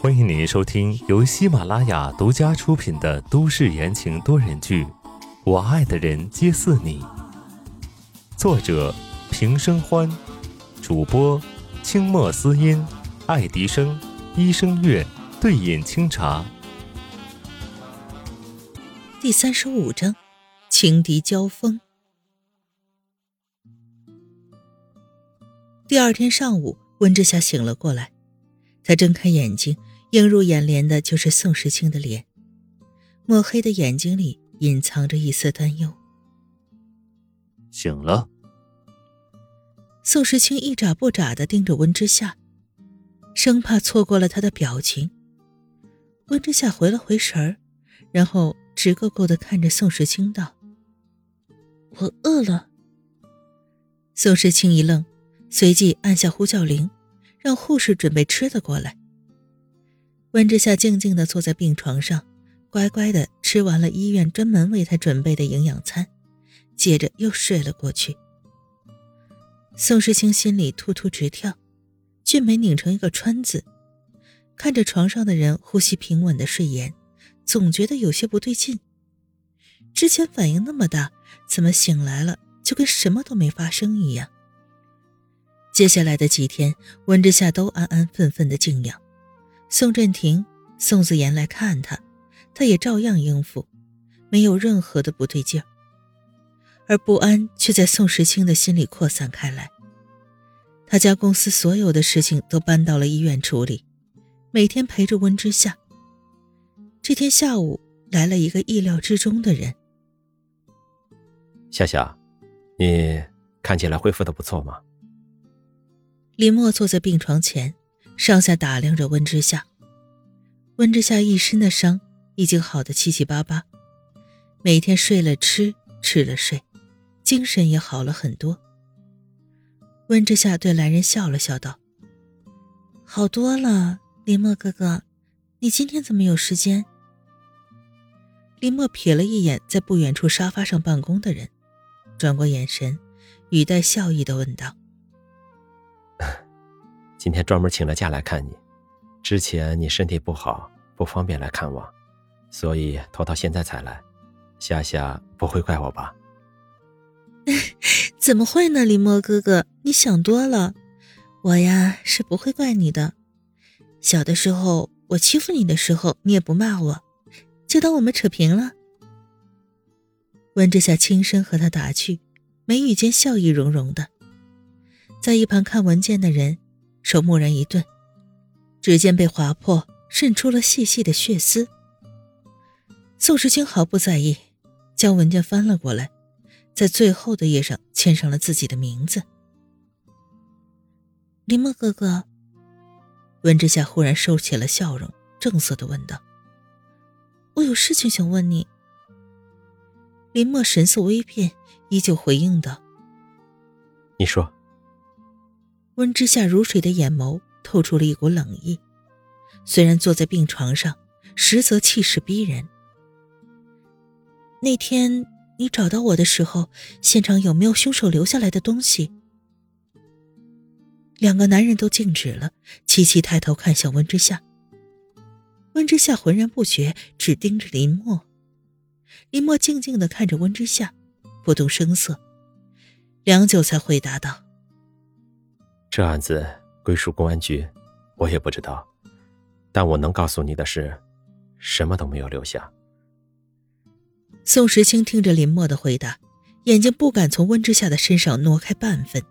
欢迎您收听由喜马拉雅独家出品的都市言情多人剧《我爱的人皆似你》，作者平生欢，主播清墨思音、爱迪生、一生月、对饮清茶。第三十五章，情敌交锋。第二天上午，温之夏醒了过来，他睁开眼睛，映入眼帘的就是宋时清的脸，墨黑的眼睛里隐藏着一丝担忧。醒了。宋时清一眨不眨的盯着温之夏，生怕错过了他的表情。温之夏回了回神儿，然后直勾勾的看着宋时清道：“我饿了。”宋时清一愣。随即按下呼叫铃，让护士准备吃的过来。温之夏静静地坐在病床上，乖乖地吃完了医院专门为他准备的营养餐，接着又睡了过去。宋时清心里突突直跳，俊眉拧成一个川字，看着床上的人呼吸平稳的睡颜，总觉得有些不对劲。之前反应那么大，怎么醒来了就跟什么都没发生一样？接下来的几天，温之夏都安安分分的静养。宋振庭、宋子言来看他，他也照样应付，没有任何的不对劲儿。而不安却在宋时清的心里扩散开来。他家公司所有的事情都搬到了医院处理，每天陪着温之夏。这天下午来了一个意料之中的人。夏夏，你看起来恢复的不错吗？林墨坐在病床前，上下打量着温之夏。温之夏一身的伤已经好的七七八八，每天睡了吃，吃了睡，精神也好了很多。温之夏对来人笑了笑，道：“好多了，林墨哥哥，你今天怎么有时间？”林墨瞥了一眼在不远处沙发上办公的人，转过眼神，语带笑意的问道。今天专门请了假来看你，之前你身体不好，不方便来看望，所以拖到现在才来。夏夏不会怪我吧？怎么会呢，林墨哥哥，你想多了。我呀是不会怪你的。小的时候我欺负你的时候，你也不骂我，就当我们扯平了。温之夏轻声和他打趣，眉宇间笑意融融的。在一旁看文件的人。手蓦然一顿，指尖被划破，渗出了细细的血丝。宋时清毫不在意，将文件翻了过来，在最后的页上签上了自己的名字。林墨哥哥，温之夏忽然收起了笑容，正色的问道：“我有事情想问你。”林墨神色微变，依旧回应道：“你说。”温之夏如水的眼眸透出了一股冷意，虽然坐在病床上，实则气势逼人。那天你找到我的时候，现场有没有凶手留下来的东西？两个男人都静止了，齐齐抬头看向温之夏。温之夏浑然不觉，只盯着林墨。林墨静静的看着温之夏，不动声色，良久才回答道。这案子归属公安局，我也不知道，但我能告诉你的是，什么都没有留下。宋时清听着林墨的回答，眼睛不敢从温之夏的身上挪开半分。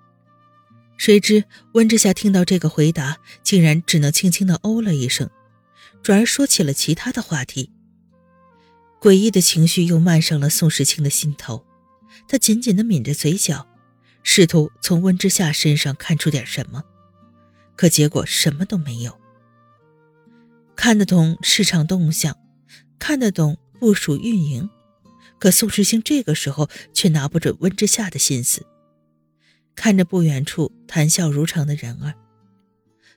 谁知温之夏听到这个回答，竟然只能轻轻的哦了一声，转而说起了其他的话题。诡异的情绪又漫上了宋时清的心头，他紧紧的抿着嘴角。试图从温之夏身上看出点什么，可结果什么都没有。看得懂市场动向，看得懂部署运营，可宋时清这个时候却拿不准温之夏的心思。看着不远处谈笑如常的人儿，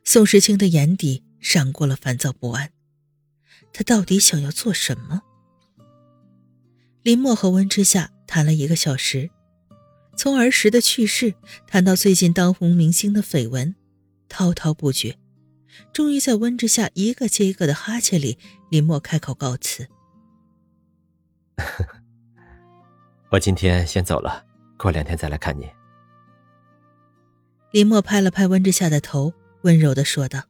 宋时清的眼底闪过了烦躁不安。他到底想要做什么？林墨和温之夏谈了一个小时。从儿时的趣事谈到最近当红明星的绯闻，滔滔不绝，终于在温之夏一个接一个的哈欠里，林墨开口告辞：“我今天先走了，过两天再来看你。”林墨拍了拍温之夏的头，温柔的说道：“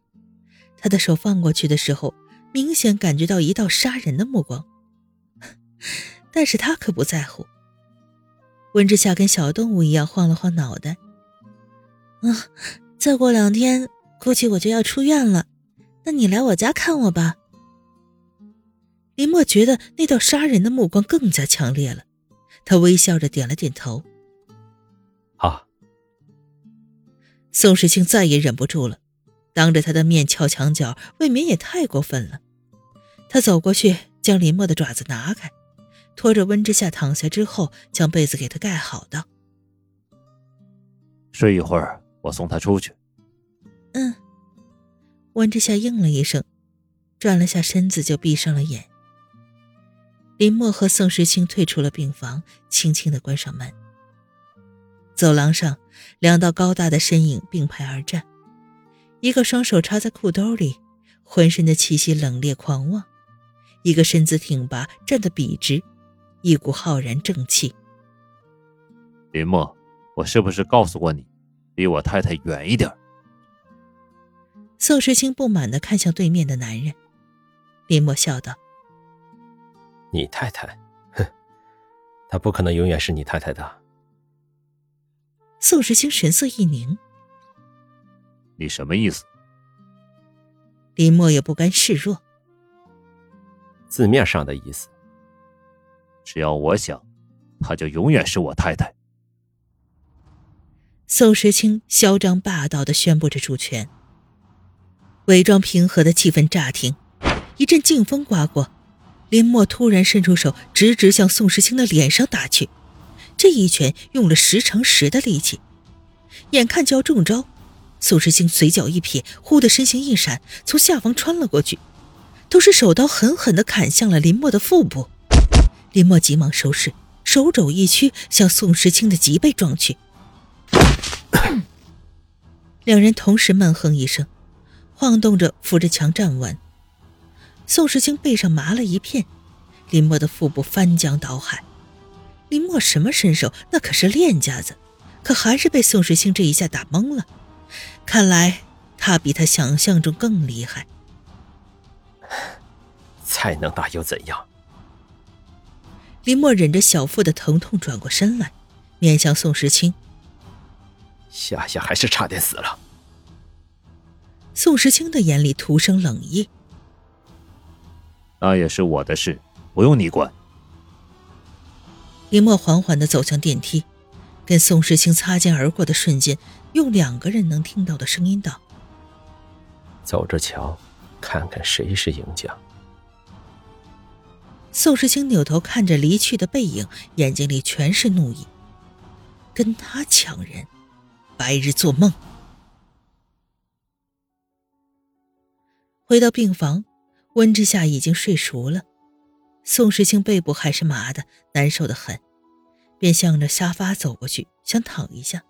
他的手放过去的时候，明显感觉到一道杀人的目光，但是他可不在乎。”温之夏跟小动物一样晃了晃脑袋：“啊，再过两天。”估计我就要出院了，那你来我家看我吧。林墨觉得那道杀人的目光更加强烈了，他微笑着点了点头。好。宋时清再也忍不住了，当着他的面撬墙角，未免也太过分了。他走过去，将林墨的爪子拿开，拖着温之夏躺下之后，将被子给他盖好，的：“睡一会儿，我送他出去。”嗯，温之夏应了一声，转了下身子就闭上了眼。林墨和宋时清退出了病房，轻轻的关上门。走廊上，两道高大的身影并排而站，一个双手插在裤兜里，浑身的气息冷冽狂妄；一个身子挺拔，站得笔直，一股浩然正气。林墨，我是不是告诉过你，离我太太远一点？宋时清不满的看向对面的男人，林墨笑道：“你太太，哼，她不可能永远是你太太的。”宋时清神色一凝：“你什么意思？”林墨也不甘示弱：“字面上的意思，只要我想，她就永远是我太太。”宋时清嚣张霸道的宣布着主权。伪装平和的气氛乍停，一阵劲风刮过，林墨突然伸出手，直直向宋时清的脸上打去。这一拳用了十乘十的力气，眼看就要中招，宋时清嘴角一撇，忽的身形一闪，从下方穿了过去，都是手刀狠狠地砍向了林墨的腹部。林墨急忙收势，手肘一屈，向宋时清的脊背撞去。两人同时闷哼一声。晃动着，扶着墙站稳。宋时清背上麻了一片，林墨的腹部翻江倒海。林墨什么身手？那可是练家子，可还是被宋时清这一下打懵了。看来他比他想象中更厉害。再能打又怎样？林墨忍着小腹的疼痛，转过身来，面向宋时清：“夏夏还是差点死了。”宋时清的眼里徒生冷意。那也是我的事，不用你管。林墨缓缓的走向电梯，跟宋时清擦肩而过的瞬间，用两个人能听到的声音道：“走着瞧，看看谁是赢家。”宋时清扭头看着离去的背影，眼睛里全是怒意。跟他抢人，白日做梦。回到病房，温之夏已经睡熟了，宋时清背部还是麻的，难受的很，便向着沙发走过去，想躺一下。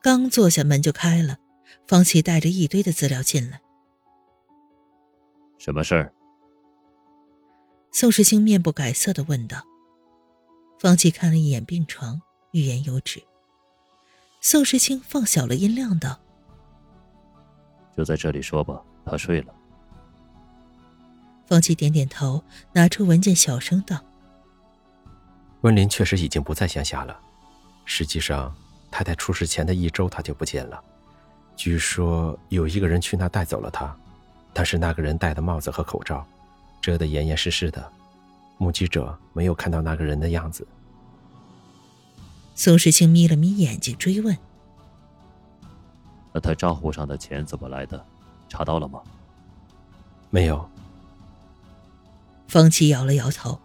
刚坐下，门就开了，方琦带着一堆的资料进来。什么事儿？宋时清面不改色的问道。方琦看了一眼病床，欲言又止。宋时清放小了音量道：“就在这里说吧。”他睡了。方琦点点头，拿出文件，小声道：“温林确实已经不在乡下了。实际上，太太出事前的一周，他就不见了。据说有一个人去那带走了他，但是那个人戴的帽子和口罩遮得严严实实的，目击者没有看到那个人的样子。”宋时清眯了眯眼睛，追问：“那他账户上的钱怎么来的？”查到了吗？没有。方琦摇了摇头。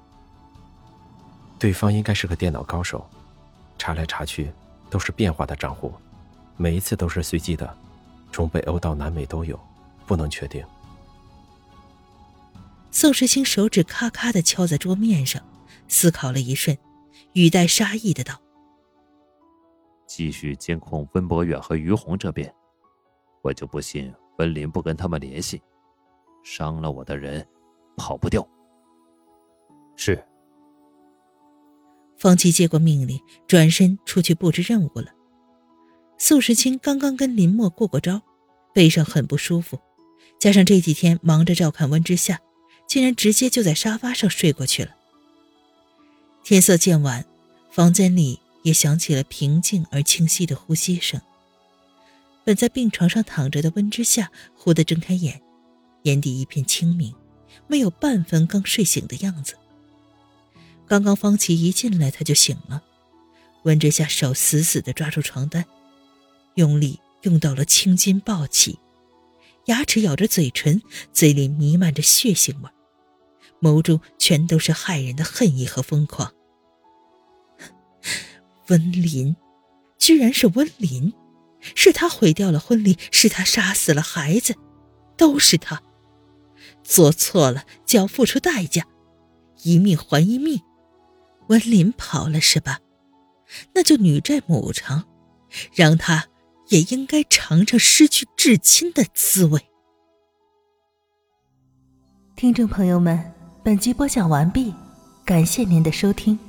对方应该是个电脑高手，查来查去都是变化的账户，每一次都是随机的，从北欧到南美都有，不能确定。宋时清手指咔咔的敲在桌面上，思考了一瞬，语带杀意的道：“继续监控温博远和于红这边，我就不信。”温林不跟他们联系，伤了我的人跑不掉。是。方琦接过命令，转身出去布置任务了。宋时清刚刚跟林墨过过招，背上很不舒服，加上这几天忙着照看温之夏，竟然直接就在沙发上睡过去了。天色渐晚，房间里也响起了平静而清晰的呼吸声。本在病床上躺着的温之夏忽地睁开眼，眼底一片清明，没有半分刚睡醒的样子。刚刚方琦一进来，他就醒了。温之夏手死死地抓住床单，用力用到了青筋暴起，牙齿咬着嘴唇，嘴里弥漫着血腥味，眸中全都是骇人的恨意和疯狂。温林，居然是温林，是他毁掉了婚礼，是他杀死了孩子，都是他。做错了就要付出代价，一命还一命。温林跑了是吧？那就女债母偿，让他也应该尝尝失去至亲的滋味。听众朋友们，本集播讲完毕，感谢您的收听。